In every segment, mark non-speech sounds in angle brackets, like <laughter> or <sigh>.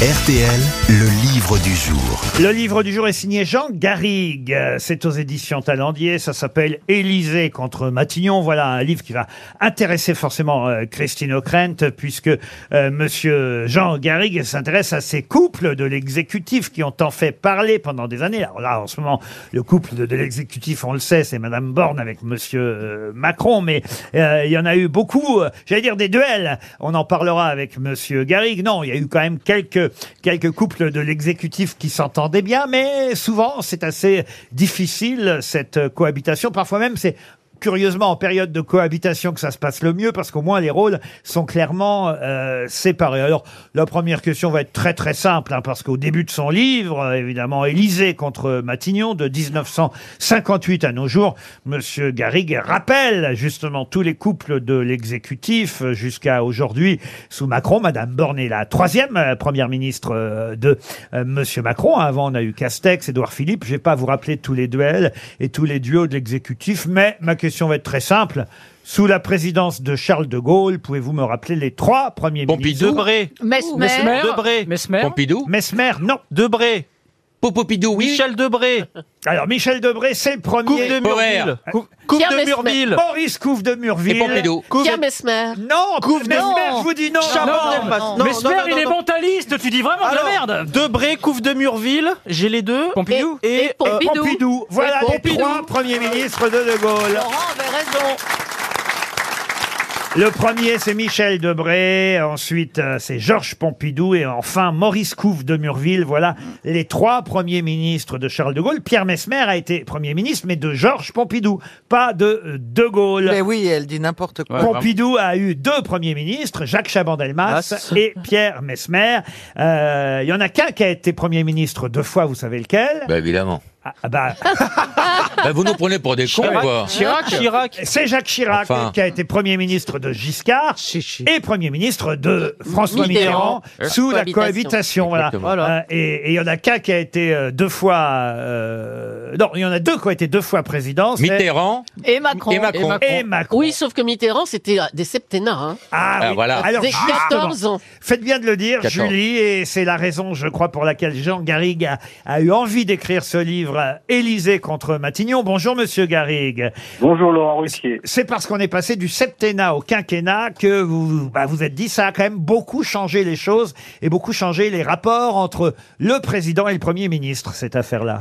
RTL, le livre du jour. Le livre du jour est signé Jean Garrigue. C'est aux éditions Talendier. Ça s'appelle Élysée contre Matignon. Voilà un livre qui va intéresser forcément euh, Christine O'Krent puisque euh, monsieur Jean Garrigue s'intéresse à ces couples de l'exécutif qui ont tant fait parler pendant des années. Alors là, en ce moment, le couple de, l'exécutif, on le sait, c'est madame Borne avec monsieur euh, Macron, mais euh, il y en a eu beaucoup, j'allais dire des duels. On en parlera avec monsieur Garrigue. Non, il y a eu quand même quelques quelques couples de l'exécutif qui s'entendaient bien, mais souvent c'est assez difficile cette cohabitation. Parfois même c'est curieusement en période de cohabitation que ça se passe le mieux parce qu'au moins les rôles sont clairement euh, séparés. Alors la première question va être très très simple hein, parce qu'au début de son livre, euh, évidemment Élysée contre Matignon de 1958 à nos jours, Monsieur Garrigue rappelle justement tous les couples de l'exécutif euh, jusqu'à aujourd'hui sous Macron. Madame Borne est la troisième euh, première ministre de Monsieur Macron. Avant on a eu Castex, Édouard Philippe. Je vais pas vous rappeler tous les duels et tous les duos de l'exécutif, mais ma question va être très simple. Sous la présidence de Charles de Gaulle, pouvez-vous me rappeler les trois premiers ministres? Debré. Mesmer. Debré. Mesmer. Pompidou. Mesmer, non. Debré. Popopidou, oui. Michel Debré. Alors Michel Debré, c'est le premier. Coupe de Murville. Cou- Coupe Pierre de Mesmer. Murville. Maurice Couve de Murville. Et Pompidou. Couve- Pierre Mesmer. Non, Couve de. Mesmer, je vous dis non. Chaban Non, Delmas. non. Non, Mesmer, non, non, il est non. mentaliste, tu dis vraiment de la merde Debré, Couve de Murville, j'ai les deux. Pompidou. Et, Et euh, Pompidou. Pompidou. Voilà Et les Pompidou. trois premiers ministres de De Gaulle. Laurent avait raison. Le premier, c'est Michel Debré. Ensuite, euh, c'est Georges Pompidou. Et enfin, Maurice Couve de Murville. Voilà les trois premiers ministres de Charles de Gaulle. Pierre Mesmer a été premier ministre, mais de Georges Pompidou, pas de euh, De Gaulle. Mais oui, elle dit n'importe quoi. Pompidou a eu deux premiers ministres, Jacques Chaban-Delmas et Pierre Mesmer. Euh, Il y en a qu'un qui a été premier ministre deux fois, vous savez lequel? Bah évidemment. Ah, ah bah, <laughs> Bah, vous nous prenez pour des cons, quoi. Chirac. Chirac. C'est Jacques Chirac Enfin. qui a été Premier ministre de Giscard Chichi. et Premier ministre de François Mitterrand, Mitterrand. sous la Cohabitation. cohabitation. Voilà. Euh, et et il y en a qu'un qui a été euh, deux fois... euh, non, il y en a deux qui ont été deux fois président. c'est- Mitterrand Et Macron. et Macron. Et Macron. Oui, sauf que Mitterrand, c'était des septennats. Hein. Ah, Ah, oui. voilà. Alors, Des justement, 14 ans. Faites bien de le dire, 14. Julie, et c'est la raison, je crois, pour laquelle Jean Garrigue a, a eu envie d'écrire ce livre, euh, Élysée contre Matignon. Bonjour, monsieur Garrigue. Bonjour Laurent Ruquier. C'est parce qu'on est passé du septennat au quinquennat que vous bah, vous êtes dit ça a quand même beaucoup changé les choses et beaucoup changé les rapports entre le président et le premier ministre, cette affaire-là.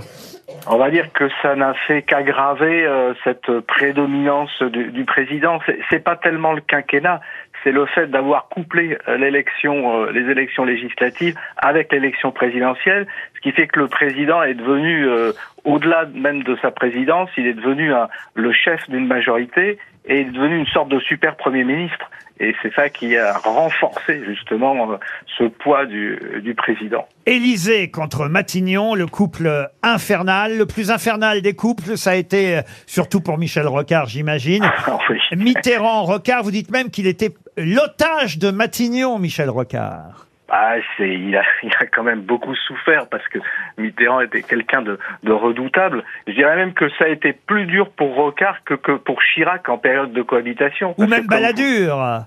On va dire que ça n'a fait qu'aggraver euh, cette prédominance du, du président. C'est- C'est pas tellement le quinquennat, c'est le fait d'avoir couplé euh, l'élection, euh, les élections législatives avec l'élection présidentielle, ce qui fait que le président est devenu, euh, au-delà même de sa présidence, il est devenu un- le chef d'une majorité et il est devenu une sorte de super premier ministre. Et c'est ça qui a renforcé justement euh, ce poids du, du président. Élysée contre Matignon, le couple infernal, le plus infernal des couples, ça a été euh, surtout pour Michel Rocard, j'imagine. <laughs> Ah oui. Mitterrand, Rocard, vous dites même qu'il était l'otage de Matignon, Michel Rocard. Ah, c'est, il a, <laughs> il a quand même beaucoup souffert parce que Mitterrand était quelqu'un de, de redoutable. Je dirais même que ça a été plus dur pour Rocard que, que pour Chirac en période de cohabitation. Ou même Balladur.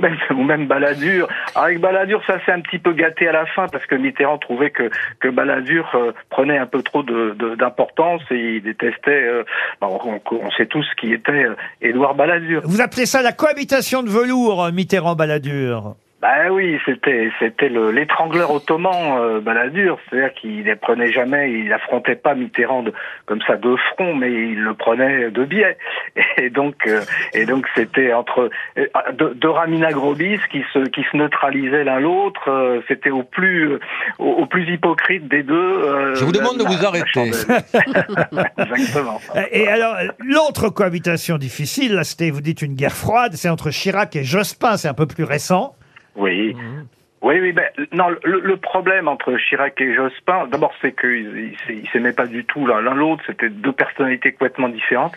<laughs> Ou même Balladur. Avec Balladur, ça s'est un petit peu gâté à la fin parce que Mitterrand trouvait que, que Balladur euh, prenait un peu trop de, de- d'importance et il détestait, euh, bon, on, on sait tous qui était euh, Édouard Balladur. Vous appelez ça la cohabitation de velours, Mitterrand-Balladur? Bah oui, c'était c'était le l'étrangleur ottoman euh, Balladur, c'est-à-dire qu'il ne prenait jamais, il affrontait pas Mitterrand de, comme ça de front, mais il le prenait de biais. Et donc euh, et donc c'était entre euh, deux, deux Ramina Grobis qui se qui se neutralisaient l'un l'autre, euh, c'était au plus euh, au, au plus hypocrite des deux. euh, Je vous demande de vous arrêter. <laughs> Exactement. Et alors, l'autre cohabitation difficile, là, c'était, vous dites, une guerre froide, c'est entre Chirac et Jospin, c'est un peu plus récent. Oui. Oui, oui, ben, non, le, le problème entre Chirac et Jospin, d'abord, c'est qu'ils ils s'aimaient pas du tout l'un l'autre, c'était deux personnalités complètement différentes.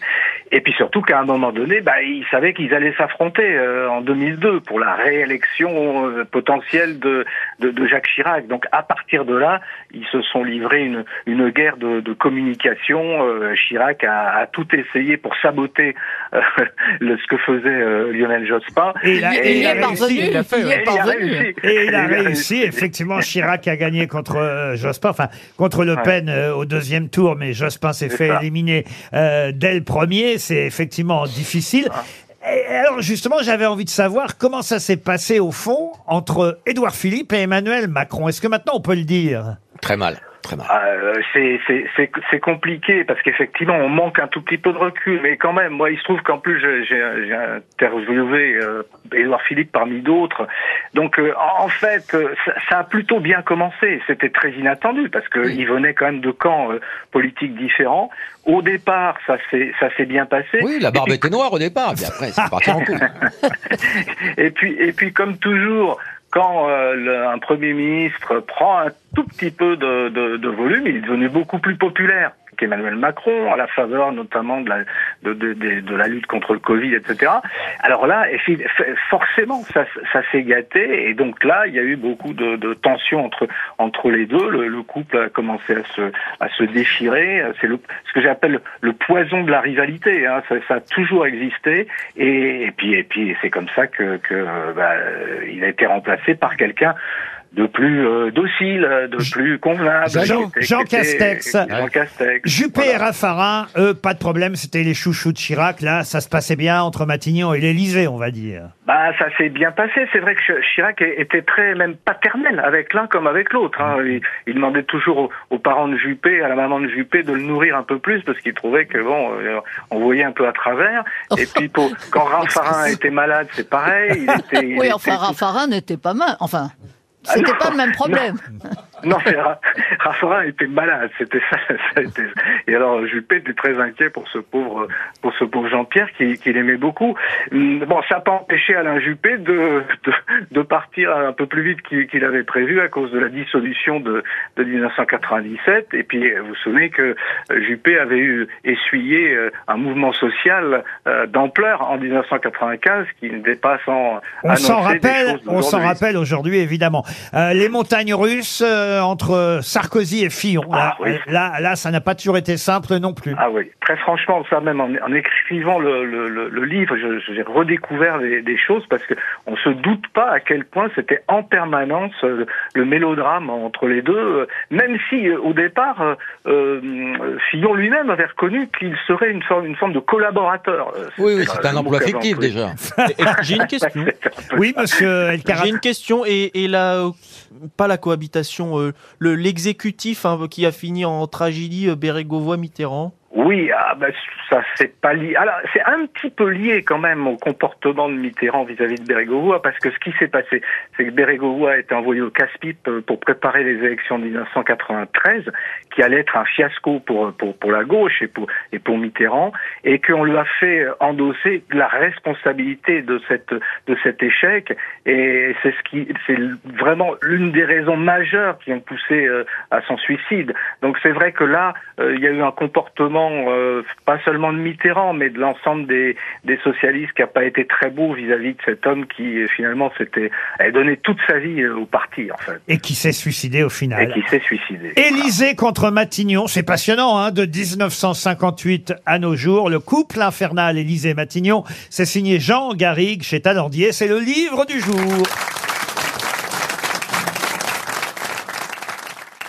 Et puis surtout qu'à un moment donné, bah, ils savaient qu'ils allaient s'affronter euh, en 2002 pour la réélection euh, potentielle de, de, de Jacques Chirac. Donc à partir de là, ils se sont livrés une, une guerre de, de communication. Euh, Chirac a, a tout essayé pour saboter euh, <laughs> le, ce que faisait euh, Lionel Jospin. Et il a, Et il il a réussi. il a fait, Il Et a réussi. Et Elle a Il a réussi, effectivement, Chirac a gagné contre euh, <laughs> Jospin, enfin contre Le. Pen euh, au deuxième tour, mais Jospin s'est fait ça. éliminer euh, dès le premier. C'est effectivement difficile. Ah. Et alors justement, j'avais envie de savoir comment ça s'est passé au fond entre Édouard Philippe et Emmanuel Macron. Est-ce que maintenant on peut le dire? Très mal, très mal. Euh, c'est compliqué parce qu'effectivement on manque un tout petit peu de recul, mais quand même, moi il se trouve qu'en plus j'ai- interviewé euh, Édouard Philippe parmi d'autres, donc euh, en fait euh, ça, ça a plutôt bien commencé. C'était très inattendu parce que il venait quand même de camps euh, politiques différents. Au départ, ça s'est bien passé. Oui, la barbe était noire au départ, puis après, c'est parti en couille. <laughs> Et puis, et puis comme toujours, quand euh, un Premier ministre prend un tout petit peu de, de, de volume, il est devenu beaucoup plus populaire qu'Emmanuel Macron, à la faveur notamment de la, de, de, de, la lutte contre le Covid, etc. Alors là, forcément, ça, ça s'est gâté, et donc là, il y a eu beaucoup de, de tensions entre entre les deux. Le, le couple a commencé à se à se déchirer. C'est ce que j'appelle le, poison de la rivalité. Hein. Ça, ça a toujours existé, et, et puis et puis c'est comme ça que que bah, a été remplacé par quelqu'un de plus euh, docile, de plus convenable. Jean- Jean Castex. Jean Castex. Juppé Voilà. et Raffarin, eux, pas de problème, c'était les chouchous de Chirac. Là, ça se passait bien entre Matignon et l'Élysée, on va dire. Bah, ça s'est bien passé. C'est vrai que Ch- Chirac était très même paternel avec l'un comme avec l'autre. Hein. Il, il demandait toujours aux, aux parents de Juppé, à la maman de Juppé, de le nourrir un peu plus parce qu'il trouvait que bon, euh, on voyait un peu à travers. Et <laughs> puis pour, quand Raffarin était malade, c'est pareil. Il était, il Oui, était enfin, tout- Raffarin n'était pas mal. Enfin, c'était non, pas le même problème. <laughs> Non, mais Ra- Raffarin était malade, c'était ça, été- Et alors Juppé était très inquiet pour ce pauvre, pour ce pauvre Jean-Pierre qui, qui l'aimait beaucoup. Hum, Bon, ça n'a pas empêché Alain Juppé de, de, de partir un peu plus vite qu'il qu'il avait prévu à cause de la dissolution de, de 1997. Et puis vous vous souvenez que euh, Juppé avait eu essuyé euh, un mouvement social euh, d'ampleur en 1995 qui ne pas sans On s'en rappelle, on s'en rappelle aujourd'hui, évidemment. Euh, les montagnes russes euh, entre Sarkozy et Fillon. Là, Ah, oui. là, là, ça n'a pas toujours été simple non plus. Ah oui, très franchement, ça même en, en écrivant le, le, le, le livre, je- j'ai redécouvert des, des choses parce que on se doute pas à quel point c'était en permanence euh, le mélodrame entre les deux. euh, Même si euh, au départ, euh, euh, Fillon lui-même avait reconnu qu'il serait une forme, une forme de collaborateur. Euh, Oui, oui, c'est un le emploi qu'avait fictif employé. déjà. <laughs> Et- et J'ai une question. <laughs> Oui, monsieur El Karat. J'ai une question et, et la euh, pas la cohabitation, euh, le l'exécutif hein, qui a fini en tragédie euh, Bérégovoy-Mitterrand? Oui, ah ben, c'est pas lié. Alors c'est un petit peu lié quand même au comportement de Mitterrand vis-à-vis de Bérégovoy, parce que ce qui s'est passé, c'est que Bérégovoy a été envoyé au casse-pipe euh, pour préparer les élections de 1993, qui allaient être un fiasco pour pour pour la gauche et pour et pour Mitterrand, et qu'on lui a fait endosser la responsabilité de cette de cet échec. Et c'est ce qui c'est vraiment l'une des raisons majeures qui ont poussé euh, à son suicide. Donc c'est vrai que là, euh, il y a eu un comportement pas seulement de Mitterrand, mais de l'ensemble des, des socialistes qui n'a pas été très beau vis-à-vis de cet homme qui euh, finalement s'était avait donné toute sa vie euh, au parti en fait Et qui s'est suicidé au et final. qui s'est suicidé. Élysée contre Matignon, c'est passionnant, hein, de 1958 à nos jours. Le couple infernal Élysée-Matignon, c'est signé Jean Garrigue chez Talandier. C'est le livre du jour.